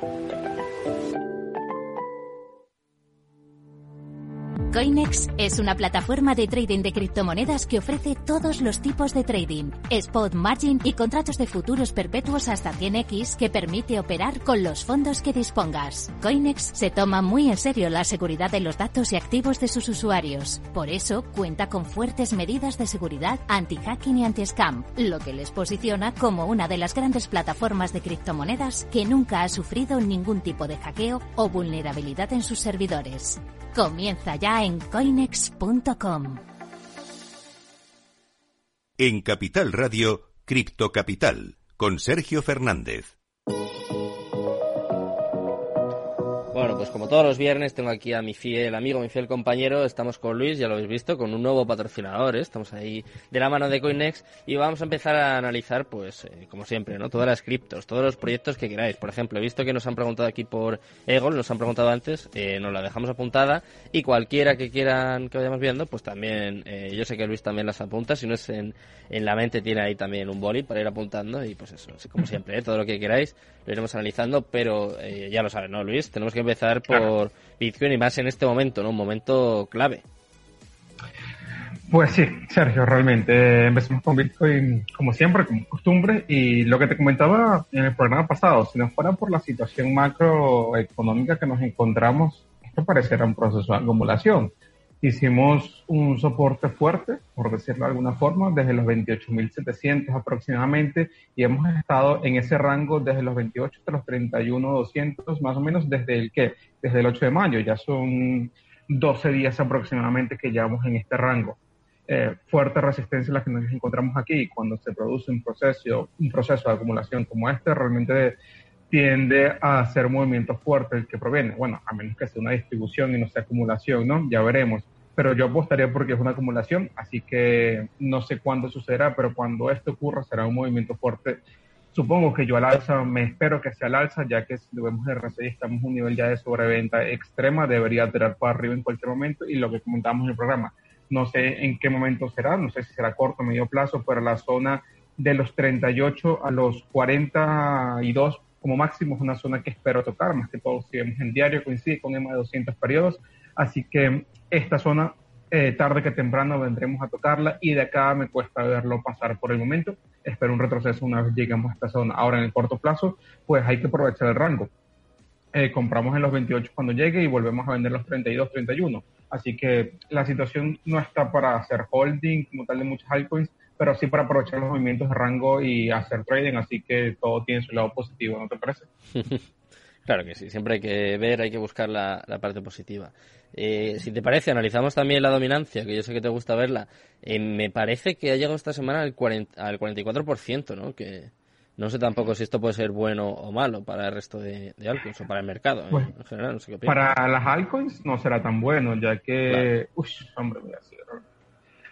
Thank you. Coinex es una plataforma de trading de criptomonedas que ofrece todos los tipos de trading, spot margin y contratos de futuros perpetuos hasta 100x que permite operar con los fondos que dispongas. Coinex se toma muy en serio la seguridad de los datos y activos de sus usuarios. Por eso cuenta con fuertes medidas de seguridad anti-hacking y anti-scam, lo que les posiciona como una de las grandes plataformas de criptomonedas que nunca ha sufrido ningún tipo de hackeo o vulnerabilidad en sus servidores. Comienza ya en coinex.com. En Capital Radio, Cripto Capital, con Sergio Fernández. Bueno, pues como todos los viernes tengo aquí a mi fiel amigo, mi fiel compañero, estamos con Luis, ya lo habéis visto, con un nuevo patrocinador, ¿eh? estamos ahí de la mano de Coinex y vamos a empezar a analizar, pues, eh, como siempre, ¿no? Todas las criptos, todos los proyectos que queráis. Por ejemplo, he visto que nos han preguntado aquí por Egon, nos han preguntado antes, eh, nos la dejamos apuntada y cualquiera que quieran que vayamos viendo, pues también, yo sé que Luis también las apunta, si no es en, en la mente tiene ahí también un boli para ir apuntando y pues eso, como siempre, todo lo que queráis lo iremos analizando, pero ya lo saben, ¿no, Luis? Tenemos que empezar por Bitcoin y más en este momento, ¿no? Un momento clave. Pues sí, Sergio, realmente empecemos con Bitcoin como siempre, como costumbre, y lo que te comentaba en el programa pasado, si no fuera por la situación macroeconómica que nos encontramos, esto pareciera un proceso de acumulación. Hicimos un soporte fuerte, por decirlo de alguna forma, desde los 28.700 aproximadamente y hemos estado en ese rango desde los 28 hasta los 31.200 más o menos desde el que, desde el 8 de mayo, ya son 12 días aproximadamente que llevamos en este rango. Eh, fuerte resistencia la que nos encontramos aquí cuando se produce un proceso, un proceso de acumulación como este, realmente tiende a ser movimiento fuerte el que proviene. Bueno, a menos que sea una distribución y no sea acumulación, ¿no? Ya veremos. Pero yo apostaría porque es una acumulación, así que no sé cuándo sucederá, pero cuando esto ocurra será un movimiento fuerte. Supongo que yo al alza, me espero que sea al alza, ya que si lo vemos en RSI estamos en un nivel ya de sobreventa extrema, debería tirar para arriba en cualquier momento y lo que comentamos en el programa, no sé en qué momento será, no sé si será corto o medio plazo, pero la zona de los 38 a los 42 como máximo es una zona que espero tocar, más que todo si vemos en diario coincide con más de 200 periodos, así que esta zona eh, tarde que temprano vendremos a tocarla y de acá me cuesta verlo pasar por el momento, espero un retroceso una vez lleguemos a esta zona. Ahora en el corto plazo, pues hay que aprovechar el rango. Eh, compramos en los 28 cuando llegue y volvemos a vender los 32, 31. Así que la situación no está para hacer holding como tal de muchas altcoins, pero sí para aprovechar los movimientos de rango y hacer trading, así que todo tiene su lado positivo, ¿no te parece? claro que sí, siempre hay que ver, hay que buscar la, parte positiva. Eh, si te parece, analizamos también la dominancia, que yo sé que te gusta verla. Eh, me parece que ha llegado esta semana al, 40, al 44%, ¿no? Que no sé tampoco si esto puede ser bueno o malo para el resto de, altcoins o para el mercado ¿eh? en general. No sé qué para las altcoins no será tan bueno, ya que... Uy, hombre, mira,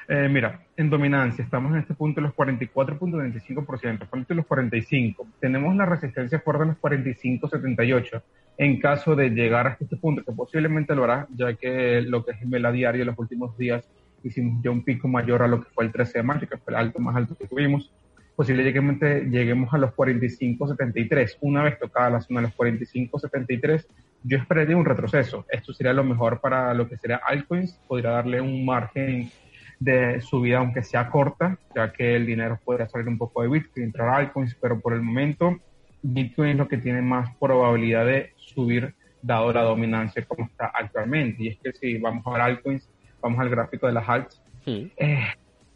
eh, mira, en dominancia estamos en este punto de los 44.25%, falta los 45. Tenemos la resistencia fuerte de los 45.78. En caso de llegar hasta este punto, que posiblemente lo hará, ya que lo que es el vela diario en los últimos días hicimos ya un pico mayor a lo que fue el 13 de mayo, que fue el alto más alto que tuvimos, posiblemente lleguemos a los 45.73. Una vez tocada la zona de los 45.73, yo esperaría un retroceso. Esto sería lo mejor para lo que sería altcoins, podría darle un margen de subida, aunque sea corta, ya que el dinero podría salir un poco de Bitcoin, entrar a altcoins, pero por el momento Bitcoin es lo que tiene más probabilidad de subir dado la dominancia como está actualmente. Y es que si vamos a ver altcoins, vamos al gráfico de las alts, eh,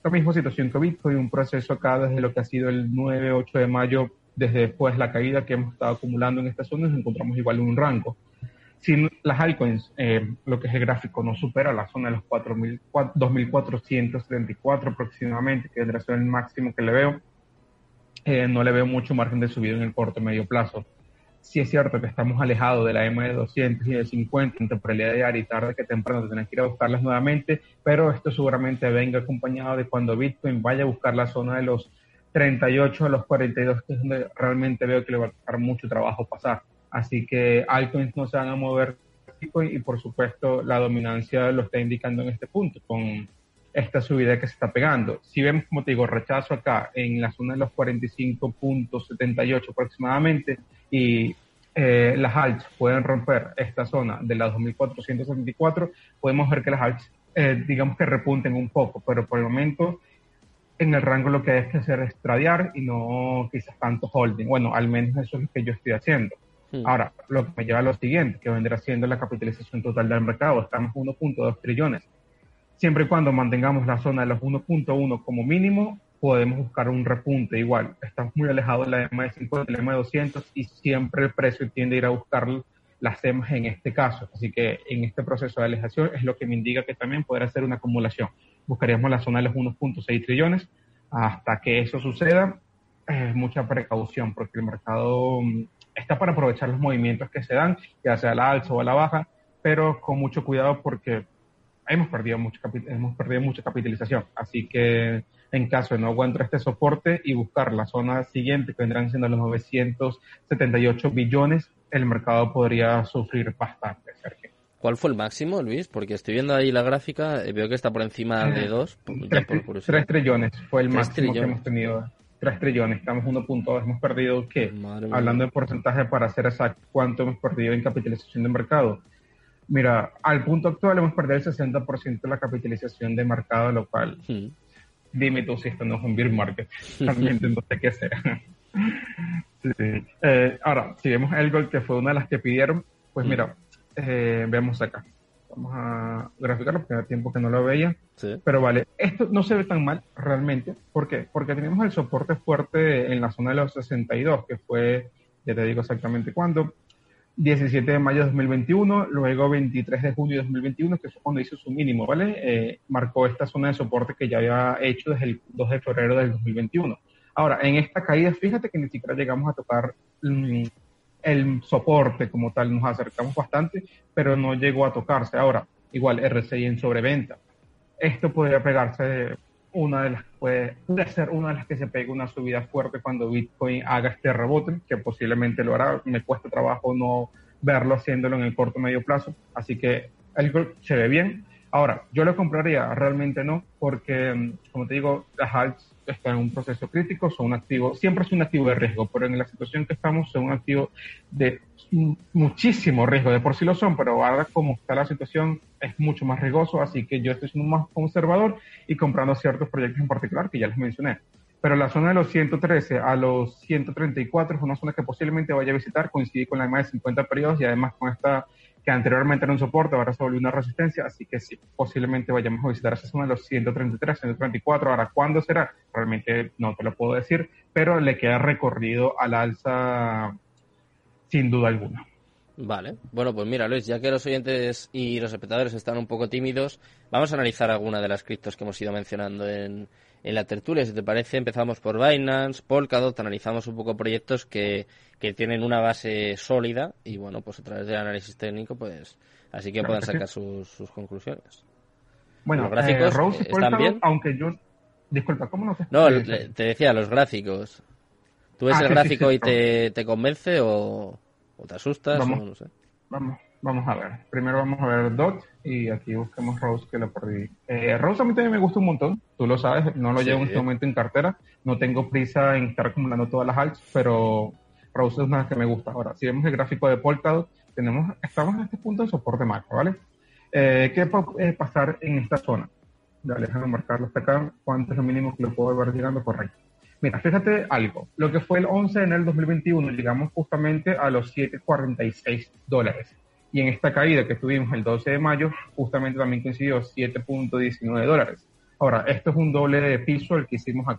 la misma situación que Bitcoin, un proceso acá desde lo que ha sido el 9-8 de mayo, desde después la caída que hemos estado acumulando en esta zona, nos encontramos igual en un rango si las altcoins, eh, lo que es el gráfico, no supera la zona de los 2.474 aproximadamente, que es el máximo que le veo, eh, no le veo mucho margen de subida en el corto medio plazo. Sí es cierto que estamos alejados de la M de 200 y de 50 en temporalidad diaria y tarde que temprano tenemos que ir a buscarlas nuevamente, pero esto seguramente venga acompañado de cuando Bitcoin vaya a buscar la zona de los 38 a los 42, que es donde realmente veo que le va a costar mucho trabajo pasar. Así que altcoins no se van a mover y por supuesto la dominancia lo está indicando en este punto con esta subida que se está pegando. Si vemos, como te digo, rechazo acá en la zona de los 45.78 aproximadamente y eh, las alts pueden romper esta zona de la 2474, podemos ver que las alts, eh, digamos que repunten un poco, pero por el momento en el rango lo que hay que hacer es tradear y no quizás tanto holding. Bueno, al menos eso es lo que yo estoy haciendo. Hmm. Ahora, lo que me lleva a lo siguiente, que vendrá siendo la capitalización total del mercado. Estamos 1.2 trillones. Siempre y cuando mantengamos la zona de los 1.1 como mínimo, podemos buscar un repunte igual. Estamos muy alejados de la EMA de 50, la EMA de 200 y siempre el precio tiende a ir a buscar las EMAs en este caso. Así que en este proceso de alejación es lo que me indica que también podrá ser una acumulación. Buscaríamos la zona de los 1.6 trillones. Hasta que eso suceda, es mucha precaución porque el mercado mm, está para aprovechar los movimientos que se dan, ya sea a la alza o a la baja, pero con mucho cuidado porque hemos perdido, mucho hemos perdido mucha capitalización. Así que en caso de no encontrar este soporte y buscar la zona siguiente, que vendrán siendo los 978 billones, el mercado podría sufrir bastante. ¿Cuál fue el máximo, Luis? Porque estoy viendo ahí la gráfica, y veo que está por encima de 2. 3 trillones fue el máximo que hemos tenido. 3 trillones, estamos 1.2, hemos perdido, ¿qué? Hablando de porcentaje para ser exacto, ¿cuánto hemos perdido en capitalización de mercado? Mira, al punto actual hemos perdido el 60% de la capitalización de mercado, lo cual, hmm. dime tú si esto no es un beer market, realmente no sé qué sea. Eh, ahora, si vemos el gol que fue una de las que pidieron, pues mira, eh, veamos acá. Vamos a graficarlo porque hace tiempo que no lo veía. Pero vale, esto no se ve tan mal realmente. ¿Por qué? Porque tenemos el soporte fuerte en la zona de los 62, que fue, ya te digo exactamente cuándo, 17 de mayo de 2021, luego 23 de junio de 2021, que fue cuando hizo su mínimo, ¿vale? Eh, marcó esta zona de soporte que ya había hecho desde el 2 de febrero del 2021. Ahora, en esta caída, fíjate que ni siquiera llegamos a tocar mm, el soporte como tal, nos acercamos bastante, pero no llegó a tocarse. Ahora, igual RSI en sobreventa. Esto podría pegarse una de las puede, ser una de las que se pegue una subida fuerte cuando Bitcoin haga este rebote, que posiblemente lo hará. Me cuesta trabajo no verlo haciéndolo en el corto medio plazo, así que el se ve bien. Ahora, yo lo compraría, realmente no, porque, mm, como te digo, las alts están en un proceso crítico, son un activo, siempre es un activo de riesgo, pero en la situación que estamos son un activo de muchísimo riesgo, de por sí lo son, pero ahora como está la situación es mucho más riesgoso, así que yo estoy siendo más conservador y comprando ciertos proyectos en particular que ya les mencioné. Pero la zona de los 113 a los 134 es una zona que posiblemente vaya a visitar, coincide con la más de 50 periodos y además con esta anteriormente era un soporte, ahora se volvió una resistencia, así que sí, posiblemente vayamos a visitar esa zona de los 133, 134. Ahora, ¿cuándo será? Realmente no te lo puedo decir, pero le queda recorrido al alza sin duda alguna. Vale, bueno, pues mira, Luis, ya que los oyentes y los espectadores están un poco tímidos, vamos a analizar alguna de las criptos que hemos ido mencionando en, en la tertulia. Si te parece, empezamos por Binance, Polkadot, analizamos un poco proyectos que, que tienen una base sólida y, bueno, pues a través del análisis técnico, pues así que puedan sacar sus, sus conclusiones. Bueno, los gráficos eh, están bien. Aunque yo. Disculpa, ¿cómo no te.? No, te decía, los gráficos. ¿Tú ves ah, el gráfico y te, te convence o.? ¿O te asustas? Vamos, no sé. vamos, vamos a ver. Primero vamos a ver Dot y aquí busquemos Rose que lo perdí. Eh, Rose a mí también me gusta un montón, tú lo sabes, no lo llevo en este momento en cartera, no tengo prisa en estar acumulando todas las alts, pero Rose es una que me gusta. Ahora, si vemos el gráfico de Polkadot, tenemos, estamos en este punto de soporte macro, ¿vale? Eh, ¿Qué puede pasar en esta zona? Dale, déjame marcarlo hasta acá. ¿Cuánto es lo mínimo que lo puedo ver llegando? Correcto. Mira, fíjate algo. Lo que fue el 11 de enero del 2021, llegamos justamente a los 7.46 dólares. Y en esta caída que tuvimos el 12 de mayo, justamente también coincidió 7.19 dólares. Ahora, esto es un doble de piso el que hicimos acá